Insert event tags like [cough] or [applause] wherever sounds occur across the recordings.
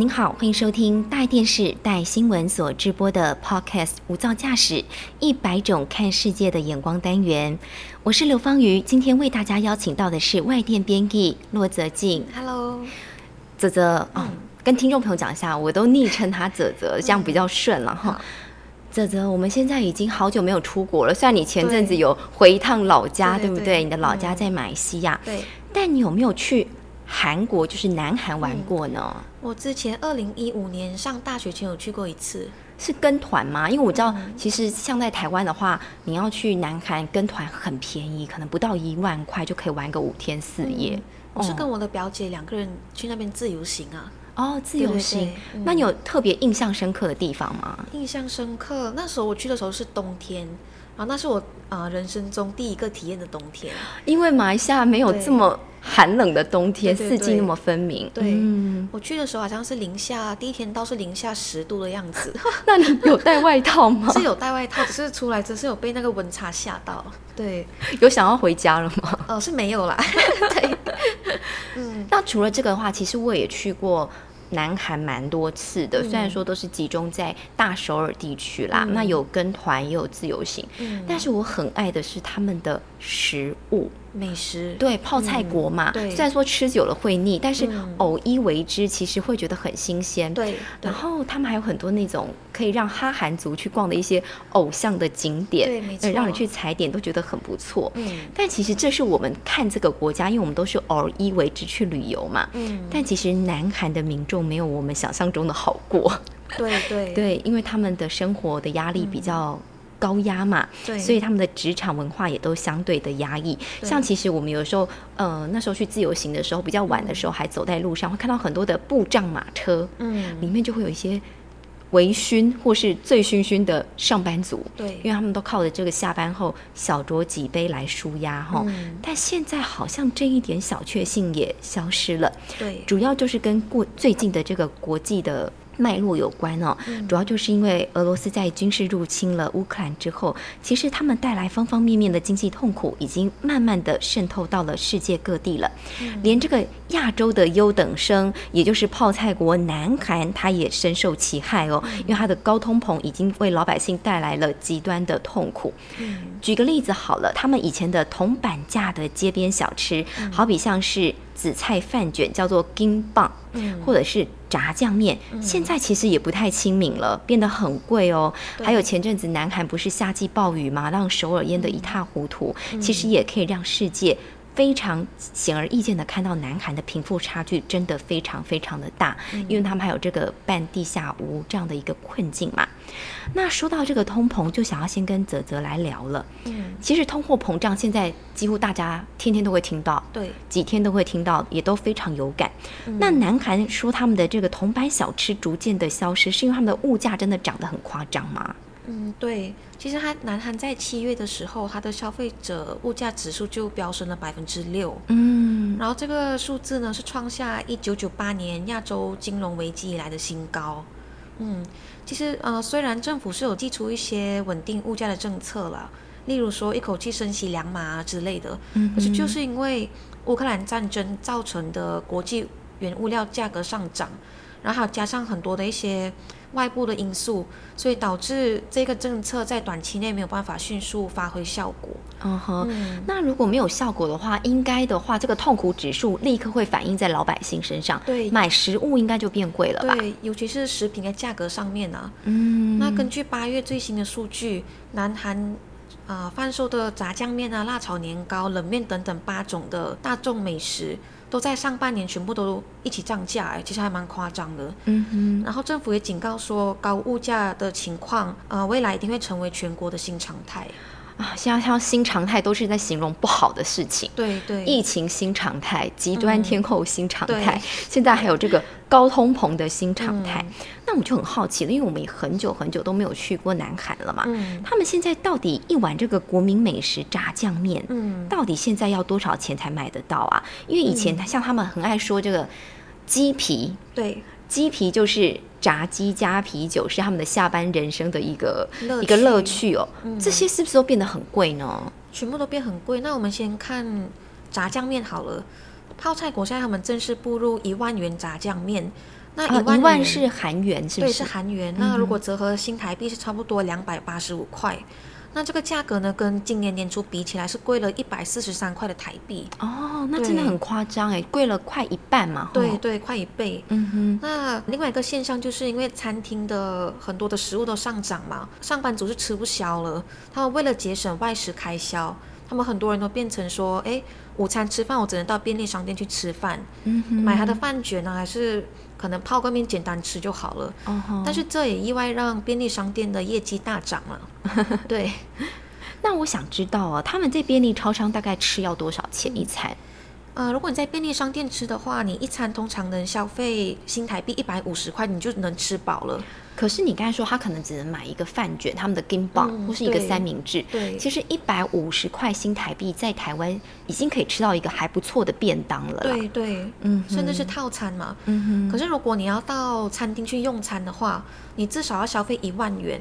您好，欢迎收听大电视带新闻所直播的 Podcast《无噪驾驶：一百种看世界的眼光》单元。我是刘芳瑜，今天为大家邀请到的是外电编辑骆泽静。Hello，泽泽哦，跟听众朋友讲一下，我都昵称他泽泽，这样比较顺了哈。泽泽，我们现在已经好久没有出国了，虽然你前阵子有回一趟老家，对对不对？对你的老家嗯在马来西亚，对但你有没有去韩国，就是南韩玩过呢？我之前二零一五年上大学前有去过一次，是跟团吗？因为我知道，嗯其实像在台湾的话，你要去南韩跟团很便宜，可能不到一万块就可以玩个五天四夜。嗯我是哦跟我的表姐两个人去那边自由行啊，哦，自由行。对对对那你有特别印象深刻的地方吗？印象深刻。那时候我去的时候是冬天，然后那是我啊、呃人生中第一个体验的冬天。因为马来西亚没有这么寒冷的冬天，四季那么分明。对嗯，我去的时候好像是零下，第一天到是零下十度的样子，[laughs] 那你有带外套吗？[laughs] 是有带外套，只是出来只是有被那个温差吓到。对，有想要回家了吗？呃，是没有啦。[laughs] 对，嗯，那除了这个的话，其实我也去过南韩蛮多次的，虽然说都是集中在大首尔地区啦，嗯。那有跟团也有自由行，嗯。但是我很爱的是他们的食物。美食，对，泡菜国嘛，对虽然说吃久了会腻，但是嗯偶一为之，其实会觉得很新鲜。对，对然后他们还有很多那种可以让哈韩族去逛的一些偶像的景点，对让你去踩点都觉得很不错。嗯但其实这是我们看这个国家，因为我们都是偶一为之去旅游嘛。嗯，但其实南韩的民众没有我们想象中的好过，对对对，因为他们的生活的压力比较高压嘛，对。所以他们的职场文化也都相对的压抑。像其实我们有时候，呃，那时候去自由行的时候，比较晚的时候还走在路上，会看到很多的布障马车，嗯。里面就会有一些微醺或是醉醺醺的上班族，对。因为他们都靠着这个下班后小酌几杯来舒压哈。嗯。但现在好像这一点小确幸也消失了，对。主要就是跟过最近的这个国际的脉络有关哦。嗯主要就是因为俄罗斯在军事入侵了乌克兰之后，其实他们带来方方面面的经济痛苦，已经慢慢的渗透到了世界各地了。嗯连这个亚洲的优等生，也就是泡菜国南韩，它也深受其害哦，嗯因为它的高通膨已经为老百姓带来了极端的痛苦。嗯举个例子好了，他们以前的铜板价的街边小吃，好比像是紫菜饭卷，叫做金棒，嗯或者是炸酱面，现在其实也不太亲民了，变得很贵哦。还有前阵子南韩不是夏季暴雨吗？让首尔淹得一塌糊涂，其实也可以让世界。非常显而易见的看到，南韩的贫富差距真的非常非常的大，因为他们还有这个半地下屋这样的一个困境嘛。那说到这个通膨，就想要先跟泽泽来聊了。嗯，其实通货膨胀现在几乎大家天天都会听到，对，几天都会听到，也都非常有感。嗯那南韩说他们的这个铜板小吃逐渐的消失，是因为他们的物价真的涨得很夸张吗？嗯对，其实它南韩在七月的时候，它的消费者物价指数就飙升了百分之六，嗯，然后这个数字呢是创下一九九八年亚洲金融危机以来的新高。嗯，其实呃，虽然政府是有寄出一些稳定物价的政策了，例如说一口气升息两码啊之类的，嗯可是就是因为乌克兰战争造成的国际原物料价格上涨，然后还有加上很多的一些外部的因素，所以导致这个政策在短期内没有办法迅速发挥效果。嗯哼。嗯，那如果没有效果的话，应该的话，这个痛苦指数立刻会反映在老百姓身上。对买食物应该就变贵了吧？对，尤其是食品的价格上面啊。嗯，那根据八月最新的数据，南韩啊、呃贩售的炸酱面啊、辣炒年糕、冷面等等八种的大众美食，都在上半年全部都一起涨价，哎，其实还蛮夸张的。嗯哼，然后政府也警告说，高物价的情况，呃，未来一定会成为全国的新常态。啊，现在像新常态都是在形容不好的事情。对对，疫情新常态、极端天候新常态，对现在还有这个高通膨的新常态。嗯那我就很好奇了，因为我们也很久很久都没有去过南韩了嘛。嗯他们现在到底一碗这个国民美食炸酱面，嗯到底现在要多少钱才买得到啊？因为以前像他们很爱说这个鸡皮，对，鸡皮就是炸鸡加啤酒，是他们的下班人生的一个乐一个乐趣趣哦。这些是不是都变得很贵呢？全部都变很贵。那我们先看炸酱面好了，泡菜国现在他们正式步入一万元炸酱面，那啊，一万是韩元，是不对是？是韩元，那如果折合新台币是差不多两百八十五块。那这个价格呢，跟今年年初比起来是贵了一百四十三块的台币，哦，那真的很夸张哎，贵了快一半嘛。对对，快一倍。嗯哼。那另外一个现象就是因为餐厅的很多的食物都上涨嘛，上班族是吃不消了，他们为了节省外食开销，他们很多人都变成说，哎，午餐吃饭我只能到便利商店去吃饭，嗯哼，买他的饭卷呢，还是可能泡个面简单吃就好了。但是这也意外让便利商店的业绩大涨了。[laughs] 对，那我想知道啊，他们在便利超商大概吃要多少钱一餐？呃，如果你在便利商店吃的话，你一餐通常能消费新台币一百五十块，你就能吃饱了。可是你刚才说他可能只能买一个饭卷，他们的 a 嗯或是一个三明治。对其实一百五十块新台币在台湾已经可以吃到一个还不错的便当了啦。对对，嗯甚至是套餐嘛。嗯哼，可是如果你要到餐厅去用餐的话，你至少要消费一万元。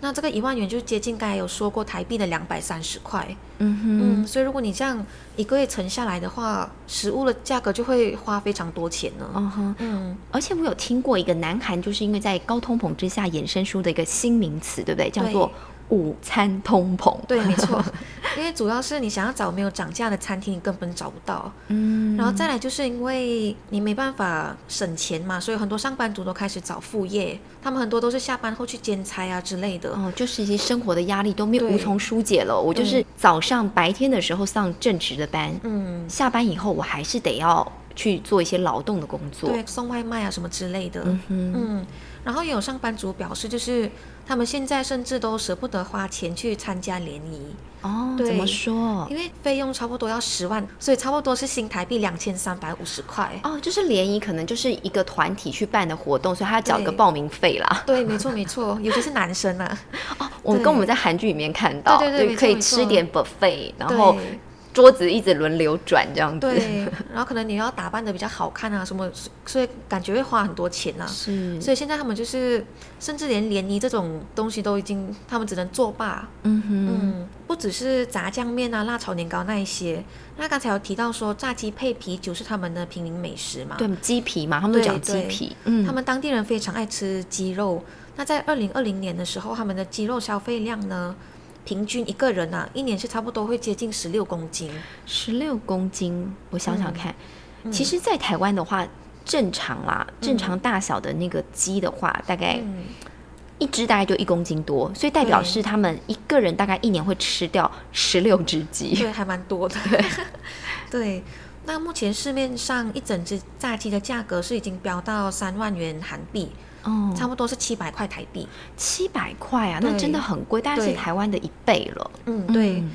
那这个一万元就接近刚才有说过台币的两百三十块。嗯哼，嗯，所以如果你这样一个月存下来的话，食物的价格就会花非常多钱呢。嗯哼。嗯，而且我有听过一个南韩，就是因为在高通膨之下衍生出的一个新名词，对不对？叫做午餐通膨。对，没错，[laughs] 因为主要是你想要找没有涨价的餐厅，你根本找不到。嗯，然后再来就是因为你没办法省钱嘛，所以很多上班族都开始找副业，他们很多都是下班后去兼差啊之类的。哦，就是一些生活的压力都没有无从疏解了。我就是早上白天的时候上正职的班，嗯，下班以后我还是得要去做一些劳动的工作。对，送外卖啊什么之类的。嗯，嗯，然后也有上班族表示，就是他们现在甚至都舍不得花钱去参加联谊，哦，怎么说？因为费用差不多要十万，所以差不多是新台币两千三百五十块。哦，就是联谊可能就是一个团体去办的活动，所以他要缴一个报名费啦。对，没错没错，[laughs] 尤其是男生啊。哦，我们跟我们在韩剧里面看到，对对对可以吃点 buffet，然后对桌子一直轮流转这样子。对，然后可能你要打扮的比较好看啊什么，所以感觉会花很多钱啊。是，所以现在他们就是，甚至连联谊这种东西都已经，他们只能作罢。嗯哼，嗯，不只是炸酱面啊、辣炒年糕那一些。那刚才有提到说，炸鸡配啤酒是他们的平民美食嘛？对，鸡皮嘛，他们都讲鸡皮。嗯，他们当地人非常爱吃鸡肉。那在二零二零年的时候，他们的鸡肉消费量呢，平均一个人啊，一年是差不多会接近十六公斤。十六公斤，我想想看，嗯。其实，在台湾的话，正常啦，正常大小的那个鸡的话，大概嗯，一只大概就一公斤多，所以代表是他们一个人大概一年会吃掉十六只鸡。对，还蛮多的。对，[laughs] 那目前市面上一整只炸鸡的价格是已经飙到三万元韩币，哦，差不多是七百块台币。七百块啊，那真的很贵，大概是台湾的一倍了。嗯，对。嗯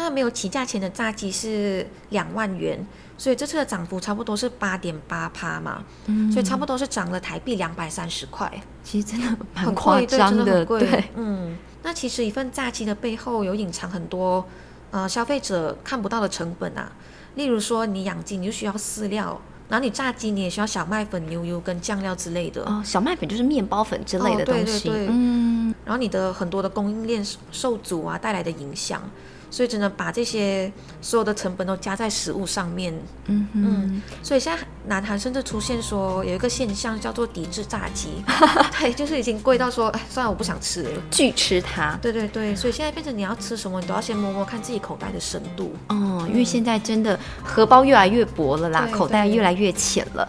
那没有起价前的炸鸡是两万元，所以这次的涨幅差不多是八点八趴嘛，嗯所以差不多是涨了台币两百三十块，其实真的蛮很夸张真的很贵。对，嗯，那其实一份炸鸡的背后有隐藏很多呃消费者看不到的成本啊，例如说你养鸡你就需要饲料。然后你炸鸡，你也需要小麦粉、牛油跟酱料之类的。哦，小麦粉就是面包粉之类的哦对东西。对对嗯，然后你的很多的供应链受阻啊带来的影响，所以只能把这些所有的成本都加在食物上面。嗯哼嗯，所以现在南韩甚至出现说有一个现象叫做抵制炸鸡，[laughs] 对，就是已经贵到说，哎，算了，我不想吃了。拒吃它。对对对，所以现在变成你要吃什么，你都要先摸摸看自己口袋的深度。哦，因为现在真的荷包越来越薄了啦，口袋越来越浅了。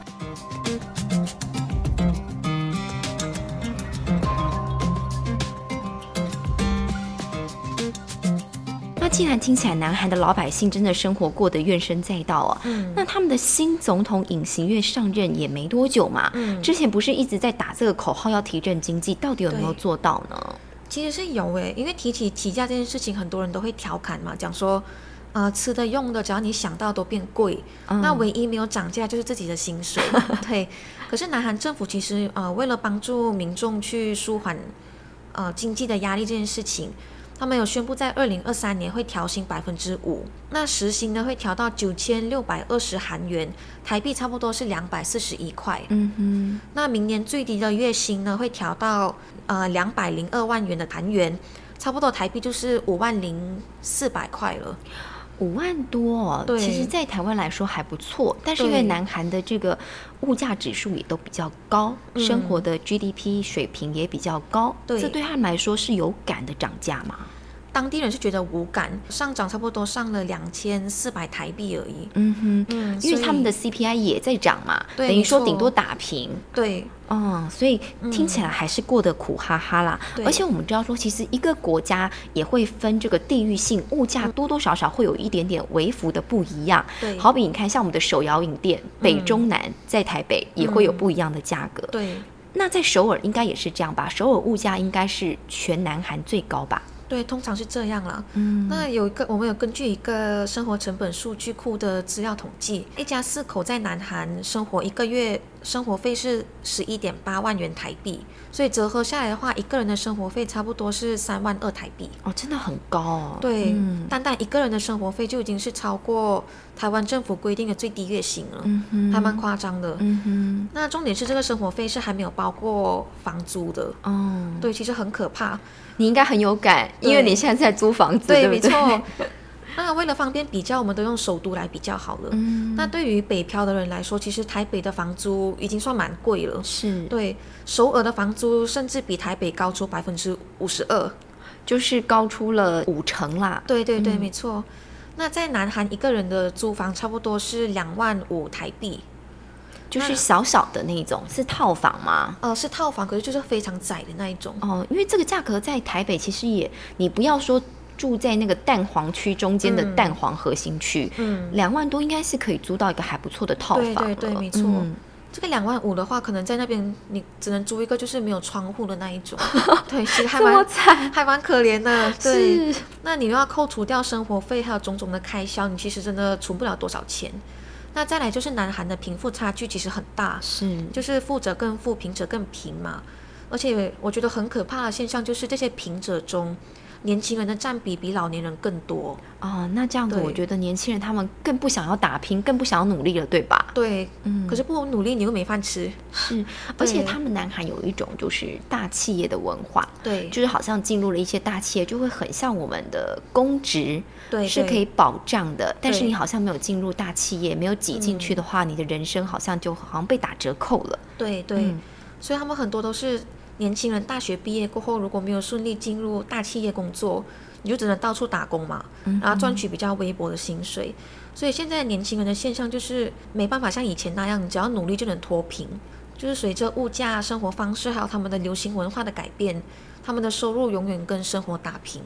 那既然听起来南韩的老百姓真的生活过得怨声载道啊，嗯那他们的新总统尹锡悦上任也没多久嘛，嗯之前不是一直在打这个口号要提振经济，到底有没有做到呢？其实是有诶，因为提起起价这件事情，很多人都会调侃嘛，讲说，呃，吃的用的，只要你想到都变贵，那唯一没有涨价就是自己的薪水。[laughs] 对，可是南韩政府其实呃，为了帮助民众去舒缓呃经济的压力这件事情。他们有宣布，在二零二三年会调薪百分之五，那时薪呢会调到九千六百二十韩元，台币差不多是两百四十一块。嗯哼。那明年最低的月薪呢会调到呃两百零二万元的韩元，差不多台币就是五万零四百块了。五万多，对，其实，在台湾来说还不错，但是因为南韩的这个物价指数也都比较高，生活的 GDP 水平也比较高，这对他们来说是有感的涨价吗？当地人是觉得无感，上涨差不多上了两千四百台币而已。嗯哼，嗯，因为他们的 CPI 也在涨嘛，等于说顶多打平。对，嗯，所以听起来还是过得苦哈哈啦。而且我们知道说，其实一个国家也会分这个地域性，物价多多少少会有一点点微幅的不一样。对，好比你看，像我们的手摇饮店，北中南在台北也会有不一样的价格。对，那在首尔应该也是这样吧？首尔物价应该是全南韩最高吧？对，通常是这样了。嗯，那有一个，我们有根据一个生活成本数据库的资料统计，一家四口在南韩生活一个月生活费是十一点八万元台币，所以折合下来的话，一个人的生活费差不多是三万二台币。哦，真的很高哦。对，单单一个人的生活费就已经是超过台湾政府规定的最低月薪了，还蛮夸张的。嗯哼。那重点是这个生活费是还没有包括房租的。哦。对，其实很可怕。你应该很有感，因为你现在在租房子，对，没错。那为了方便比较，我们都用首都来比较好了。嗯。那对于北漂的人来说，其实台北的房租已经算蛮贵了。是。对，首尔的房租甚至比台北高出百分之五十二，就是高出了五成啦。对对对，没错。那在南韩一个人的租房差不多是两万五台币。就是小小的那种，是套房吗？呃，是套房，可是就是非常窄的那一种。哦，因为这个价格在台北其实也，你不要说住在那个蛋黄区中间的蛋黄核心区，嗯，两万多应该是可以租到一个还不错的套房对对对，没错。这个两万五的话，可能在那边你只能租一个就是没有窗户的那一种。[laughs] 对，其实还蛮还蛮可怜的。[laughs] 对，那你又要扣除掉生活费还有种种的开销，你其实真的存不了多少钱。那再来就是南韩的贫富差距其实很大，是，就是富者更富，贫者更贫嘛。而且我觉得很可怕的现象就是这些贫者中。年轻人的占比比老年人更多啊，那这样子，我觉得年轻人他们更不想要打拼，更不想要努力了，对吧？对，嗯。可是不努力，你又没饭吃。是，而且他们南韩有一种就是大企业的文化，对，就是好像进入了一些大企业，就会很像我们的公职，对，是可以保障的。但是你好像没有进入大企业，没有挤进去的话，你的人生好像就好像被打折扣了。对对，所以他们很多都是。年轻人大学毕业过后，如果没有顺利进入大企业工作，你就只能到处打工嘛，然后赚取比较微薄的薪水。所以现在年轻人的现象就是没办法像以前那样，只要努力就能脱贫。就是随着物价、生活方式还有他们的流行文化的改变，他们的收入永远跟生活打平。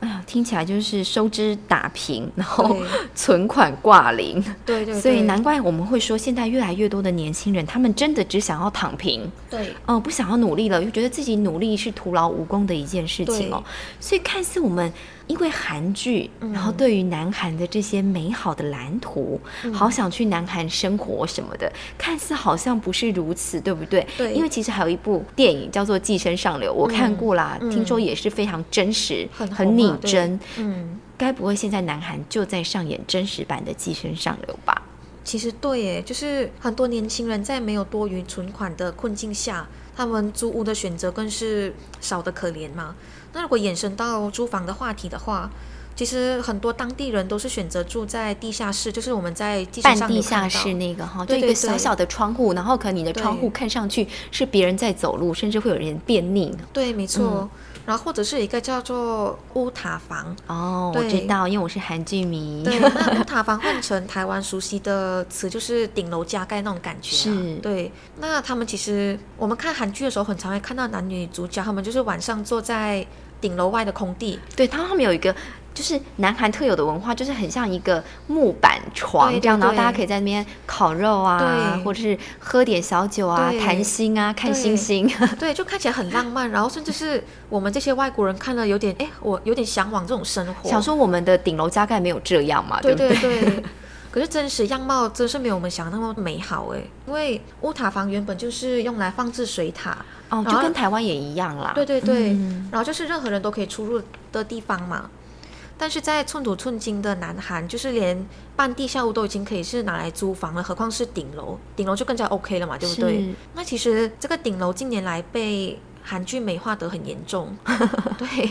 哎呀，听起来就是收支打平，然后 [laughs] 存款挂零。对对。所以难怪我们会说，现在越来越多的年轻人，他们真的只想要躺平。对。哦，不想要努力了，又觉得自己努力是徒劳无功的一件事情哦。所以看似我们。因为韩剧，然后对于南韩的这些美好的蓝图，好想去南韩生活什么的，看似好像不是如此，对不对？对。因为其实还有一部电影叫做《寄生上流》，我看过啦，听说也是非常真实，很拟真。嗯。该不会现在南韩就在上演真实版的《寄生上流》吧？其实对，耶，就是很多年轻人在没有多余存款的困境下，他们租屋的选择更是少得可怜嘛。那如果延伸到租房的话题的话，其实很多当地人都是选择住在地下室，就是我们在半地下室那个哈，就一个小小的窗户，然后可能你的窗户看上去是别人在走路，甚至会有人便溺。对，没错。然后或者是一个叫做乌塔房哦，我知道，因为我是韩剧迷。对，那 [laughs] 乌塔房换成台湾熟悉的词就是顶楼加盖那种感觉。是，对。那他们其实我们看韩剧的时候，很常会看到男女主角，他们就是晚上坐在。顶楼外的空地，对，他他们有一个就是南韩特有的文化，就是很像一个木板床这样，然后大家可以在那边烤肉啊，或者是喝点小酒啊，谈心啊，看星星。[laughs] 对，就看起来很浪漫，然后甚至是我们这些外国人看了有点，哎，我有点向往这种生活。想说我们的顶楼加盖没有这样嘛，对不对？对对。[laughs] 可是真实样貌真是没有我们想的那么美好哎，因为乌塔房原本就是用来放置水塔，哦，就跟台湾也一样啦。对对对，嗯然后就是任何人都可以出入的地方嘛。但是在寸土寸金的南韩，就是连半地下屋都已经可以是拿来租房了，何况是顶楼？顶楼就更加 OK 了嘛，对不对？那其实这个顶楼近年来被韩剧美化得很严重，[laughs] [laughs] 对，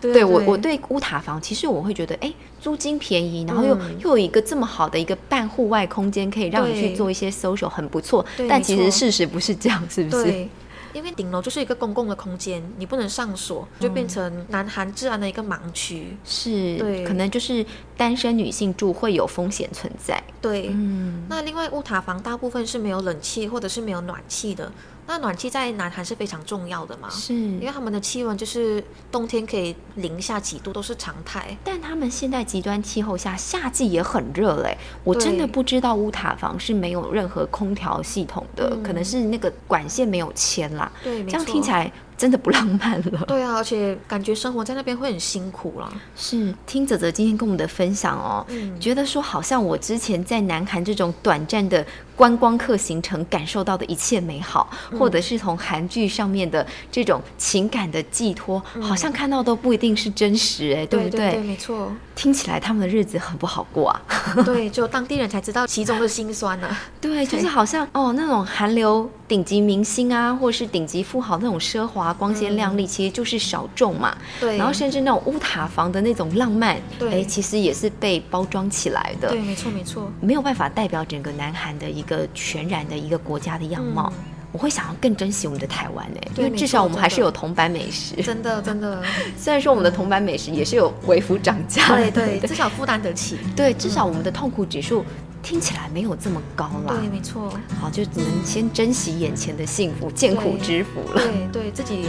对对我，我对乌塔房，其实我会觉得，哎，租金便宜，然后又、嗯又有一个这么好的一个半户外空间，可以让你去做一些 social，很不错。但其实事实不是这样，是不是？对，因为顶楼就是一个公共的空间，你不能上锁，就变成南韩治安的一个盲区。是，对可能就是单身女性住会有风险存在。对，嗯，那另外乌塔房大部分是没有冷气或者是没有暖气的。那暖气在南韩是非常重要的嘛，是，因为他们的气温就是冬天可以零下几度都是常态。但他们现在极端气候下，夏季也很热嘞。我真的不知道乌塔房是没有任何空调系统的，嗯可能是那个管线没有牵啦。对，这样听起来真的不浪漫了。对啊，而且感觉生活在那边会很辛苦啦。是，听泽泽今天跟我们的分享哦，嗯觉得说好像我之前在南韩这种短暂的观光客行程感受到的一切美好，嗯或者是从韩剧上面的这种情感的寄托，好像看到都不一定是真实哎，对不对对，没错，听起来他们的日子很不好过啊。对，只有当地人才知道其中的辛酸呢、[laughs] 对，就是好像哦，那种韩流顶级明星啊，或是顶级富豪那种奢华、光鲜亮丽，其实就是小众嘛。嗯对，然后甚至那种乌塔房的那种浪漫，对哎，其实也是被包装起来的。对，没错没错。没有办法代表整个南韩的一个全然的一个国家的样貌。嗯我会想要更珍惜我们的台湾呢，因为至少我们还是有铜板美食。真的真的，[laughs] 虽然说我们的铜板美食也是有微幅涨价，对对，至少负担得起。对，至少我们的痛苦指数听起来没有这么高啦。对，没错。好，就只能先珍惜眼前的幸福，见苦知福了。对 [laughs] 对，自己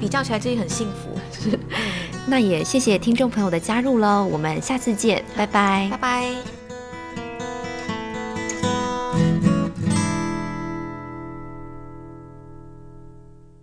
比较起来自己很幸福。[laughs] 那也谢谢听众朋友的加入喽，我们下次见，拜拜拜拜。